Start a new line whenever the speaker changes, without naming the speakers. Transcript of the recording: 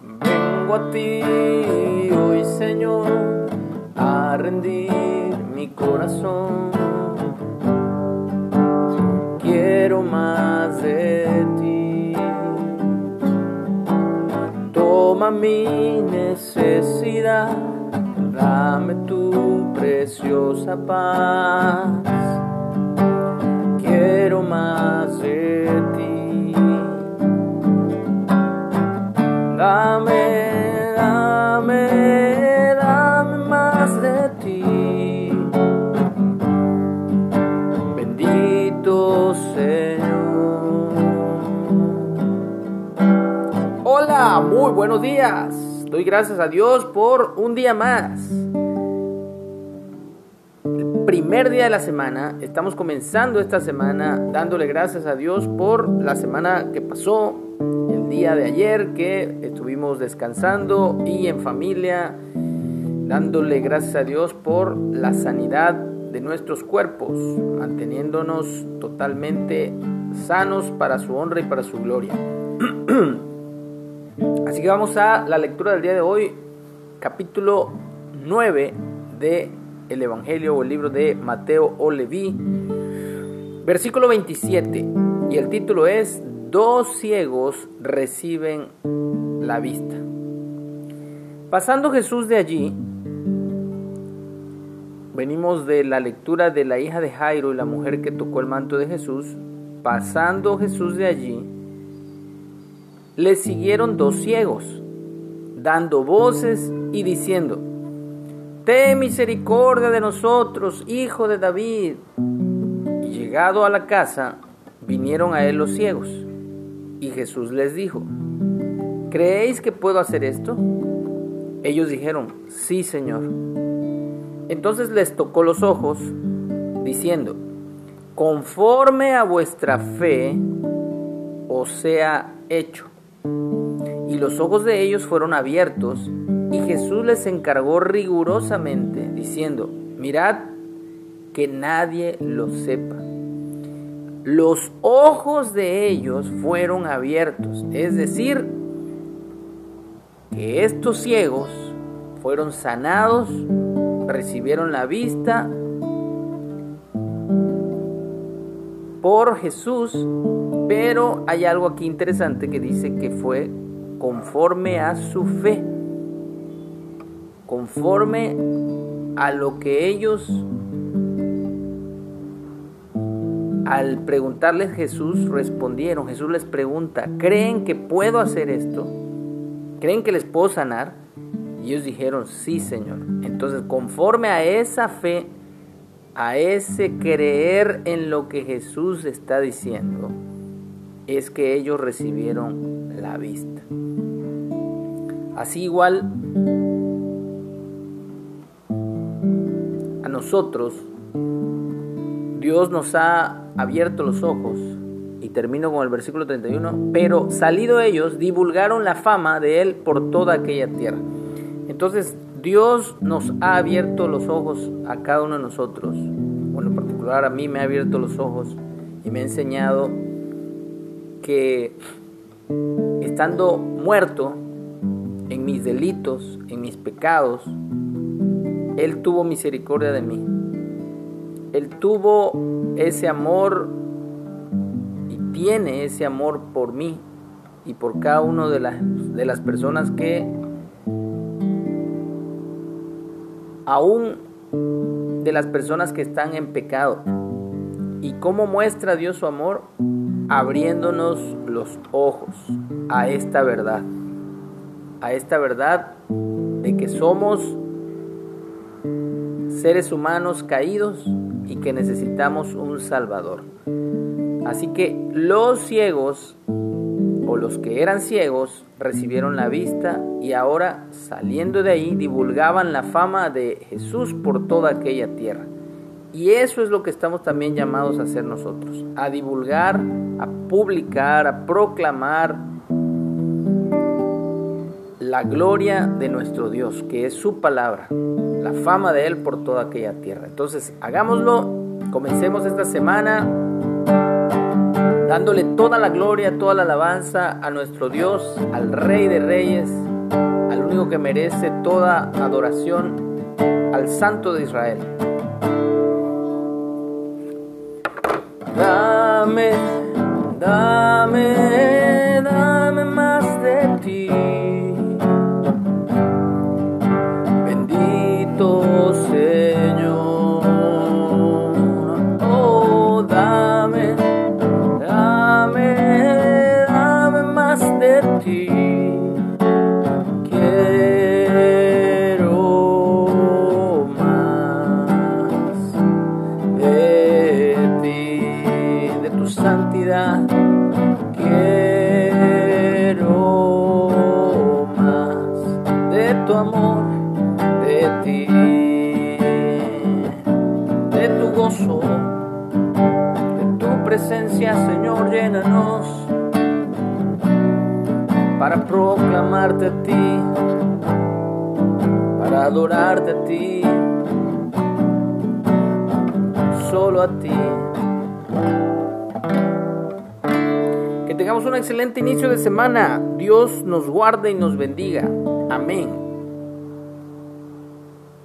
Vengo a ti hoy, Señor, a rendir mi corazón. Quiero más de ti. Toma mi necesidad, dame tu preciosa paz. Buenos días. Doy gracias a Dios por un día más. El primer día de la semana, estamos comenzando esta semana dándole gracias a Dios por la semana que pasó, el día de ayer que estuvimos descansando y en familia, dándole gracias a Dios por la sanidad de nuestros cuerpos, manteniéndonos totalmente sanos para su honra y para su gloria. Así que vamos a la lectura del día de hoy, capítulo 9 de el Evangelio o el libro de Mateo o Leví, versículo 27, y el título es Dos ciegos reciben la vista. Pasando Jesús de allí, venimos de la lectura de la hija de Jairo y la mujer que tocó el manto de Jesús, pasando Jesús de allí, le siguieron dos ciegos, dando voces y diciendo, Ten misericordia de nosotros, hijo de David. Y llegado a la casa, vinieron a él los ciegos. Y Jesús les dijo, ¿creéis que puedo hacer esto? Ellos dijeron, sí, Señor. Entonces les tocó los ojos, diciendo, conforme a vuestra fe os sea hecho. Y los ojos de ellos fueron abiertos, y Jesús les encargó rigurosamente, diciendo, mirad que nadie lo sepa. Los ojos de ellos fueron abiertos, es decir, que estos ciegos fueron sanados, recibieron la vista por Jesús, pero hay algo aquí interesante que dice que fue conforme a su fe, conforme a lo que ellos, al preguntarles Jesús, respondieron. Jesús les pregunta, ¿creen que puedo hacer esto? ¿Creen que les puedo sanar? Y ellos dijeron, sí, Señor. Entonces, conforme a esa fe, a ese creer en lo que Jesús está diciendo, es que ellos recibieron vista. Así igual a nosotros, Dios nos ha abierto los ojos, y termino con el versículo 31, pero salido ellos, divulgaron la fama de Él por toda aquella tierra. Entonces, Dios nos ha abierto los ojos a cada uno de nosotros. Bueno, en particular a mí me ha abierto los ojos y me ha enseñado que estando muerto en mis delitos, en mis pecados, Él tuvo misericordia de mí. Él tuvo ese amor y tiene ese amor por mí y por cada una de las, de las personas que aún de las personas que están en pecado. ¿Y cómo muestra Dios su amor? Abriéndonos los ojos a esta verdad. A esta verdad de que somos seres humanos caídos y que necesitamos un Salvador. Así que los ciegos o los que eran ciegos recibieron la vista y ahora saliendo de ahí divulgaban la fama de Jesús por toda aquella tierra. Y eso es lo que estamos también llamados a hacer nosotros, a divulgar, a publicar, a proclamar la gloria de nuestro Dios, que es su palabra, la fama de Él por toda aquella tierra. Entonces, hagámoslo, comencemos esta semana dándole toda la gloria, toda la alabanza a nuestro Dios, al Rey de Reyes, al único que merece toda adoración, al Santo de Israel. Dame, amor, de ti, de tu gozo, de tu presencia, Señor, llénanos para proclamarte a ti, para adorarte a ti, solo a ti. Que tengamos un excelente inicio de semana. Dios nos guarde y nos bendiga. Amén.